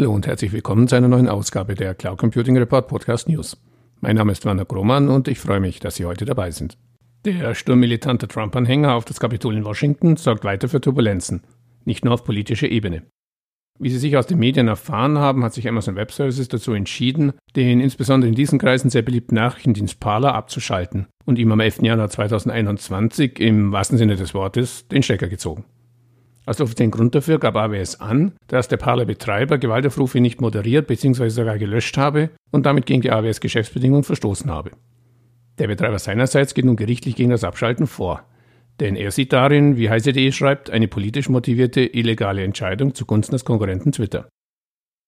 Hallo und herzlich willkommen zu einer neuen Ausgabe der Cloud Computing Report Podcast News. Mein Name ist Werner Grohmann und ich freue mich, dass Sie heute dabei sind. Der Sturm militanter Trump-Anhänger auf das Kapitol in Washington sorgt weiter für Turbulenzen, nicht nur auf politischer Ebene. Wie Sie sich aus den Medien erfahren haben, hat sich Amazon Web Services dazu entschieden, den insbesondere in diesen Kreisen sehr beliebten Nachrichtendienst Parler abzuschalten und ihm am 11. Januar 2021 im wahrsten Sinne des Wortes den Stecker gezogen. Als offiziellen Grund dafür gab AWS an, dass der Parler-Betreiber Gewaltaufrufe nicht moderiert bzw. sogar gelöscht habe und damit gegen die AWS-Geschäftsbedingungen verstoßen habe. Der Betreiber seinerseits geht nun gerichtlich gegen das Abschalten vor. Denn er sieht darin, wie heise.de schreibt, eine politisch motivierte illegale Entscheidung zugunsten des Konkurrenten Twitter.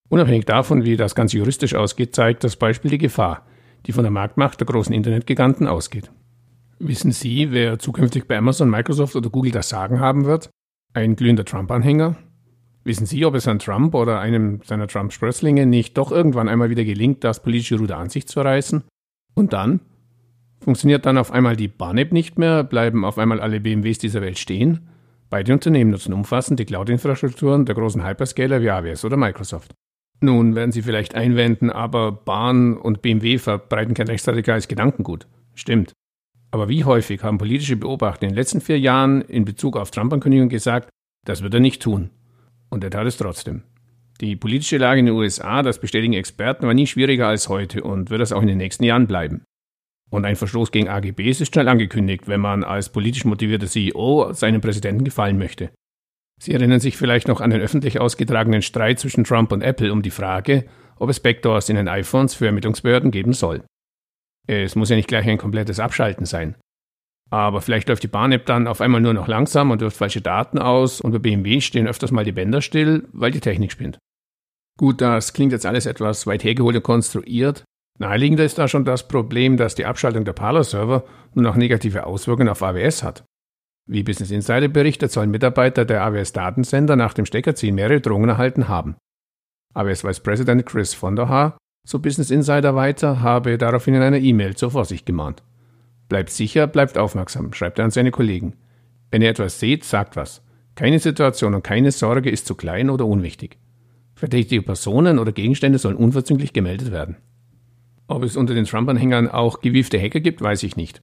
Unabhängig davon, wie das Ganze juristisch ausgeht, zeigt das Beispiel die Gefahr, die von der Marktmacht der großen Internetgiganten ausgeht. Wissen Sie, wer zukünftig bei Amazon, Microsoft oder Google das Sagen haben wird? Ein glühender Trump-Anhänger? Wissen Sie, ob es an Trump oder einem seiner Trump-Sprösslinge nicht doch irgendwann einmal wieder gelingt, das politische Ruder an sich zu reißen? Und dann? Funktioniert dann auf einmal die Bahn-App nicht mehr? Bleiben auf einmal alle BMWs dieser Welt stehen? Beide Unternehmen nutzen umfassend die Cloud-Infrastrukturen der großen Hyperscaler wie AWS oder Microsoft. Nun werden Sie vielleicht einwenden, aber Bahn und BMW verbreiten kein rechtsradikales Gedankengut. Stimmt. Aber wie häufig haben politische Beobachter in den letzten vier Jahren in Bezug auf Trump-Ankündigungen gesagt, das wird er nicht tun. Und er tat es trotzdem. Die politische Lage in den USA, das bestätigen Experten, war nie schwieriger als heute und wird das auch in den nächsten Jahren bleiben. Und ein Verstoß gegen AGBs ist schnell angekündigt, wenn man als politisch motivierter CEO seinem Präsidenten gefallen möchte. Sie erinnern sich vielleicht noch an den öffentlich ausgetragenen Streit zwischen Trump und Apple um die Frage, ob es Backdoors in den iPhones für Ermittlungsbehörden geben soll. Es muss ja nicht gleich ein komplettes Abschalten sein. Aber vielleicht läuft die Bahn-App dann auf einmal nur noch langsam und wirft falsche Daten aus und bei BMW stehen öfters mal die Bänder still, weil die Technik spinnt. Gut, das klingt jetzt alles etwas weit hergeholt und konstruiert. Naheliegender ist da schon das Problem, dass die Abschaltung der Parler-Server nur noch negative Auswirkungen auf AWS hat. Wie Business Insider berichtet, sollen Mitarbeiter der AWS-Datensender nach dem Steckerziehen mehrere Drohungen erhalten haben. AWS Vice President Chris von der Haar so Business Insider weiter, habe daraufhin in einer E-Mail zur Vorsicht gemahnt. Bleibt sicher, bleibt aufmerksam, schreibt er an seine Kollegen. Wenn ihr etwas seht, sagt was. Keine Situation und keine Sorge ist zu klein oder unwichtig. Verdächtige Personen oder Gegenstände sollen unverzüglich gemeldet werden. Ob es unter den Trump-Anhängern auch gewiefte Hacker gibt, weiß ich nicht.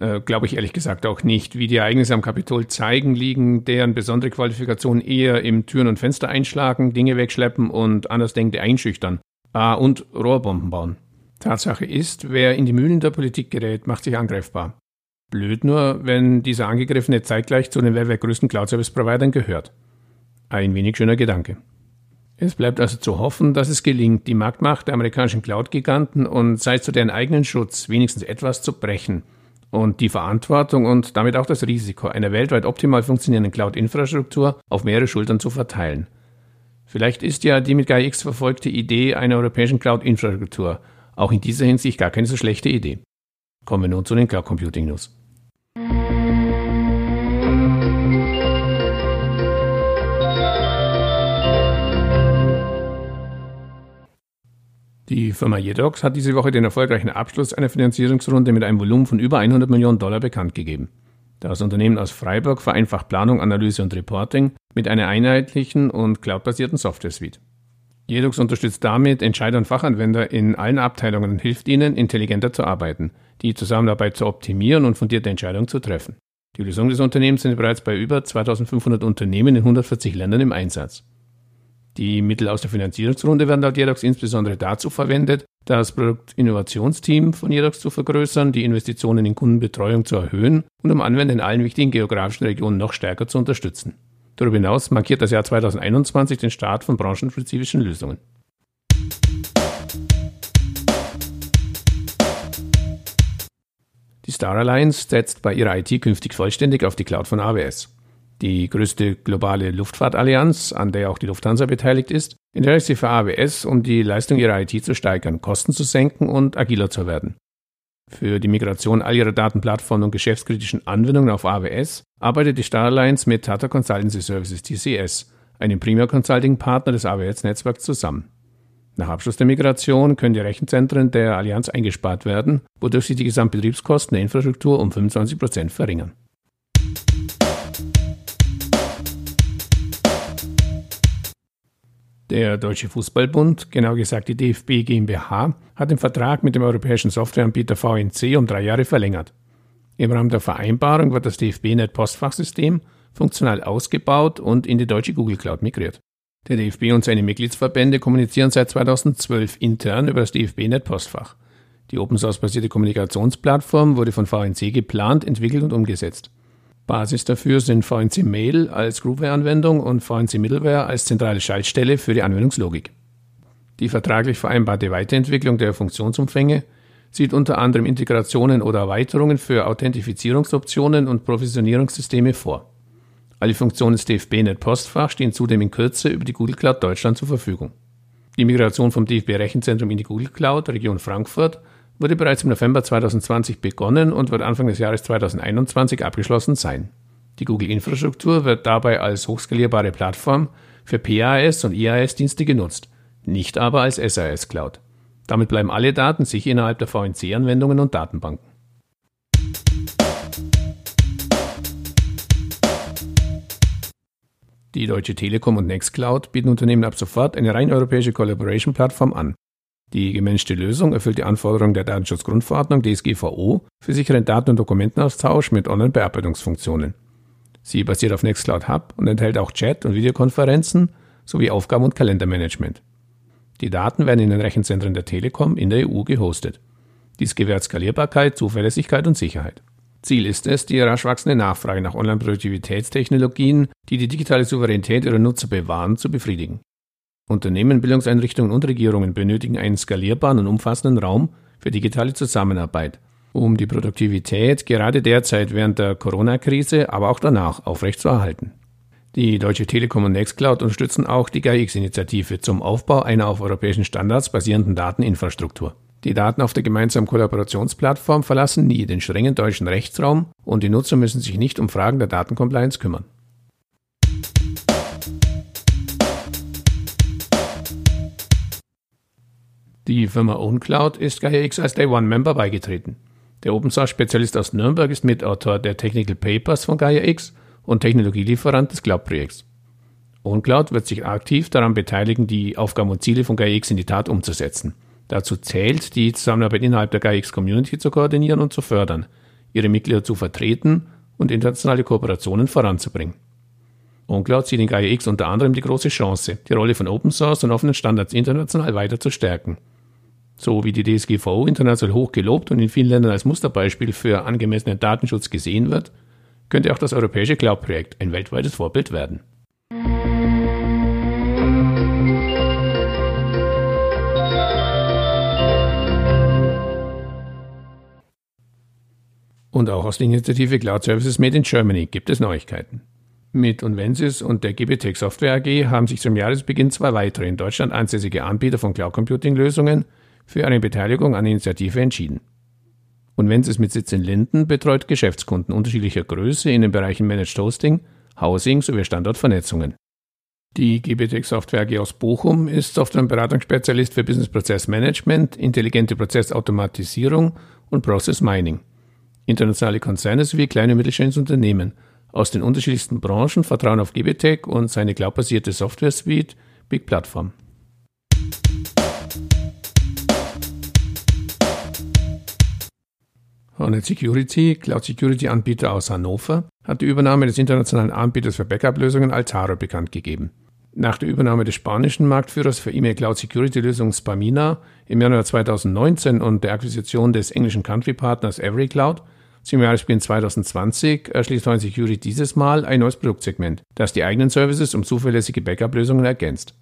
Äh, Glaube ich ehrlich gesagt auch nicht. Wie die Ereignisse am Kapitol zeigen, liegen deren besondere Qualifikationen eher im Türen und Fenster einschlagen, Dinge wegschleppen und Andersdenkende einschüchtern, Ah, und Rohrbomben bauen. Tatsache ist, wer in die Mühlen der Politik gerät, macht sich angreifbar. Blöd nur, wenn dieser Angegriffene zeitgleich zu den weltweit größten Cloud-Service-Providern gehört. Ein wenig schöner Gedanke. Es bleibt also zu hoffen, dass es gelingt, die Marktmacht der amerikanischen Cloud-Giganten und sei zu deren eigenen Schutz wenigstens etwas zu brechen und die Verantwortung und damit auch das Risiko einer weltweit optimal funktionierenden Cloud-Infrastruktur auf mehrere Schultern zu verteilen. Vielleicht ist ja die mit GaiaX verfolgte Idee einer europäischen Cloud-Infrastruktur auch in dieser Hinsicht gar keine so schlechte Idee. Kommen wir nun zu den Cloud Computing News. Die Firma Jedox hat diese Woche den erfolgreichen Abschluss einer Finanzierungsrunde mit einem Volumen von über 100 Millionen Dollar bekannt gegeben. Das Unternehmen aus Freiburg vereinfacht Planung, Analyse und Reporting mit einer einheitlichen und cloudbasierten Software-Suite. Jedux unterstützt damit Entscheider und Fachanwender in allen Abteilungen und hilft ihnen, intelligenter zu arbeiten, die Zusammenarbeit zu optimieren und fundierte Entscheidungen zu treffen. Die Lösungen des Unternehmens sind bereits bei über 2500 Unternehmen in 140 Ländern im Einsatz. Die Mittel aus der Finanzierungsrunde werden laut Jedox insbesondere dazu verwendet, das Produktinnovationsteam von Jedox zu vergrößern, die Investitionen in Kundenbetreuung zu erhöhen und um Anwender in allen wichtigen geografischen Regionen noch stärker zu unterstützen. Darüber hinaus markiert das Jahr 2021 den Start von branchenspezifischen Lösungen. Die Star Alliance setzt bei ihrer IT künftig vollständig auf die Cloud von AWS. Die größte globale Luftfahrtallianz, an der auch die Lufthansa beteiligt ist, entscheidet sich für AWS, um die Leistung ihrer IT zu steigern, Kosten zu senken und agiler zu werden. Für die Migration all ihrer Datenplattformen und geschäftskritischen Anwendungen auf AWS arbeitet die Star Alliance mit Tata Consultancy Services TCS, einem Premier Consulting Partner des AWS-Netzwerks, zusammen. Nach Abschluss der Migration können die Rechenzentren der Allianz eingespart werden, wodurch sich die Gesamtbetriebskosten der Infrastruktur um 25 Prozent verringern. Der Deutsche Fußballbund, genau gesagt die DFB GmbH, hat den Vertrag mit dem europäischen Softwareanbieter VNC um drei Jahre verlängert. Im Rahmen der Vereinbarung wird das DFB-Net-Postfachsystem funktional ausgebaut und in die deutsche Google Cloud migriert. Der DFB und seine Mitgliedsverbände kommunizieren seit 2012 intern über das DFB-Net-Postfach. Die Open-Source-basierte Kommunikationsplattform wurde von VNC geplant, entwickelt und umgesetzt. Basis dafür sind VNC Mail als Groupware-Anwendung und VNC Middleware als zentrale Schaltstelle für die Anwendungslogik. Die vertraglich vereinbarte Weiterentwicklung der Funktionsumfänge sieht unter anderem Integrationen oder Erweiterungen für Authentifizierungsoptionen und Provisionierungssysteme vor. Alle Funktionen des DFB-Net Postfach stehen zudem in Kürze über die Google Cloud Deutschland zur Verfügung. Die Migration vom DFB Rechenzentrum in die Google Cloud Region Frankfurt wurde bereits im November 2020 begonnen und wird Anfang des Jahres 2021 abgeschlossen sein. Die Google-Infrastruktur wird dabei als hochskalierbare Plattform für PAS und IAS-Dienste genutzt, nicht aber als SAS-Cloud. Damit bleiben alle Daten sicher innerhalb der VNC-Anwendungen und Datenbanken. Die Deutsche Telekom und Nextcloud bieten Unternehmen ab sofort eine rein europäische Collaboration-Plattform an, die gemanagte Lösung erfüllt die Anforderungen der Datenschutzgrundverordnung DSGVO für sicheren Daten- und Dokumentenaustausch mit Online-Bearbeitungsfunktionen. Sie basiert auf Nextcloud Hub und enthält auch Chat- und Videokonferenzen sowie Aufgaben- und Kalendermanagement. Die Daten werden in den Rechenzentren der Telekom in der EU gehostet. Dies gewährt Skalierbarkeit, Zuverlässigkeit und Sicherheit. Ziel ist es, die rasch wachsende Nachfrage nach Online-Produktivitätstechnologien, die die digitale Souveränität ihrer Nutzer bewahren, zu befriedigen. Unternehmen, Bildungseinrichtungen und Regierungen benötigen einen skalierbaren und umfassenden Raum für digitale Zusammenarbeit, um die Produktivität gerade derzeit während der Corona-Krise, aber auch danach aufrechtzuerhalten. Die Deutsche Telekom und Nextcloud unterstützen auch die GAIX-Initiative zum Aufbau einer auf europäischen Standards basierenden Dateninfrastruktur. Die Daten auf der gemeinsamen Kollaborationsplattform verlassen nie den strengen deutschen Rechtsraum und die Nutzer müssen sich nicht um Fragen der Datencompliance kümmern. Die Firma OwnCloud ist GaiaX als Day One Member beigetreten. Der Open Source Spezialist aus Nürnberg ist Mitautor der Technical Papers von GaiaX und Technologielieferant des Cloud-Projekts. OwnCloud wird sich aktiv daran beteiligen, die Aufgaben und Ziele von GaiaX in die Tat umzusetzen. Dazu zählt, die Zusammenarbeit innerhalb der GaiaX Community zu koordinieren und zu fördern, ihre Mitglieder zu vertreten und internationale Kooperationen voranzubringen. OwnCloud sieht in GaiaX unter anderem die große Chance, die Rolle von Open Source und offenen Standards international weiter zu stärken so wie die DSGVO international hoch gelobt und in vielen Ländern als Musterbeispiel für angemessenen Datenschutz gesehen wird, könnte auch das europäische Cloud-Projekt ein weltweites Vorbild werden. Und auch aus der Initiative Cloud Services Made in Germany gibt es Neuigkeiten. Mit Unvensys und der GBTech Software AG haben sich zum Jahresbeginn zwei weitere in Deutschland ansässige Anbieter von Cloud Computing Lösungen für eine Beteiligung an Initiative entschieden. Und wenn es mit Sitz in Linden betreut Geschäftskunden unterschiedlicher Größe in den Bereichen Managed Hosting, Housing sowie Standortvernetzungen. Die GBTech Software AG aus Bochum ist Software- und Beratungsspezialist für Business Process Management, intelligente Prozessautomatisierung und Process Mining. Internationale Konzerne sowie kleine und mittelständische Unternehmen aus den unterschiedlichsten Branchen vertrauen auf GBTech und seine cloudbasierte Software Suite Big Platform. Hornet Security, Cloud Security Anbieter aus Hannover, hat die Übernahme des internationalen Anbieters für Backup-Lösungen Altaro bekannt gegeben. Nach der Übernahme des spanischen Marktführers für E-Mail Cloud Security Lösung Spamina im Januar 2019 und der Akquisition des englischen Country-Partners EveryCloud zum Jahresbeginn 2020 erschließt Hornet Security dieses Mal ein neues Produktsegment, das die eigenen Services um zuverlässige Backup-Lösungen ergänzt.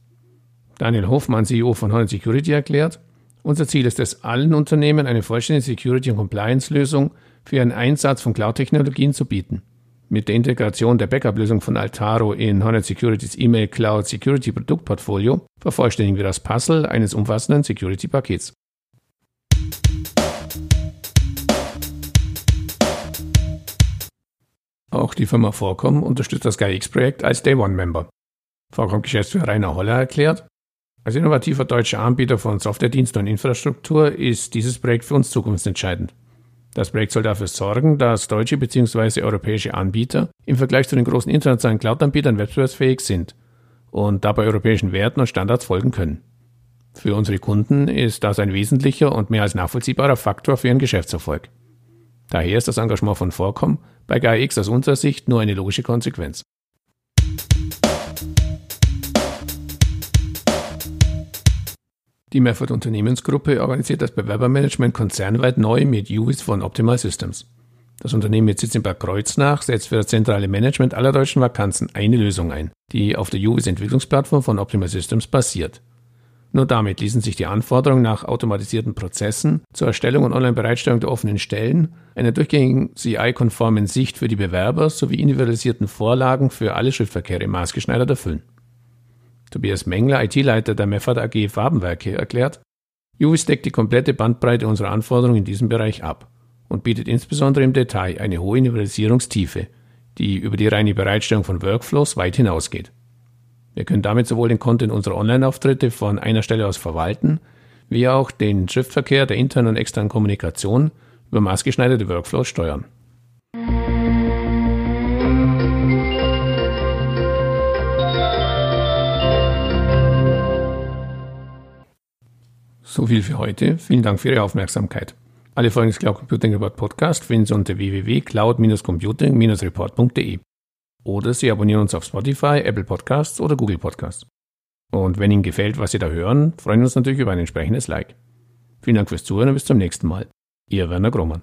Daniel Hoffmann, CEO von Hornet Security, erklärt, unser Ziel ist es, allen Unternehmen eine vollständige Security- und Compliance-Lösung für ihren Einsatz von Cloud-Technologien zu bieten. Mit der Integration der Backup-Lösung von Altaro in Hornet Securities E-Mail Cloud Security Produktportfolio vervollständigen wir das Puzzle eines umfassenden Security-Pakets. Auch die Firma Vorcom unterstützt das GaiX-Projekt als Day One-Member. Vorcom-Geschäftsführer Rainer Holler erklärt, als innovativer deutscher Anbieter von Softwarediensten und Infrastruktur ist dieses Projekt für uns zukunftsentscheidend. Das Projekt soll dafür sorgen, dass deutsche bzw. europäische Anbieter im Vergleich zu den großen internationalen Cloud-Anbietern wettbewerbsfähig sind und dabei europäischen Werten und Standards folgen können. Für unsere Kunden ist das ein wesentlicher und mehr als nachvollziehbarer Faktor für ihren Geschäftserfolg. Daher ist das Engagement von Vorkom bei GAIX aus unserer Sicht nur eine logische Konsequenz. Die Meffert Unternehmensgruppe organisiert das Bewerbermanagement konzernweit neu mit UVIS von Optimal Systems. Das Unternehmen mit Sitz in Bad Kreuznach setzt für das zentrale Management aller deutschen Vakanzen eine Lösung ein, die auf der UVIS Entwicklungsplattform von Optimal Systems basiert. Nur damit ließen sich die Anforderungen nach automatisierten Prozessen zur Erstellung und Online-Bereitstellung der offenen Stellen, einer durchgängigen CI-konformen Sicht für die Bewerber sowie individualisierten Vorlagen für alle Schriftverkehre maßgeschneidert erfüllen. Tobias Mengler, IT-Leiter der Meffert AG Farbenwerke, erklärt, UVIS deckt die komplette Bandbreite unserer Anforderungen in diesem Bereich ab und bietet insbesondere im Detail eine hohe Individualisierungstiefe, die über die reine Bereitstellung von Workflows weit hinausgeht. Wir können damit sowohl den Content unserer Online-Auftritte von einer Stelle aus verwalten, wie auch den Schriftverkehr der internen und externen Kommunikation über maßgeschneiderte Workflows steuern. So viel für heute. Vielen Dank für Ihre Aufmerksamkeit. Alle Folgen des Cloud Computing Report Podcast finden Sie unter www.cloud-computing-report.de oder Sie abonnieren uns auf Spotify, Apple Podcasts oder Google Podcasts. Und wenn Ihnen gefällt, was Sie da hören, freuen wir uns natürlich über ein entsprechendes Like. Vielen Dank fürs Zuhören und bis zum nächsten Mal. Ihr Werner Grohmann.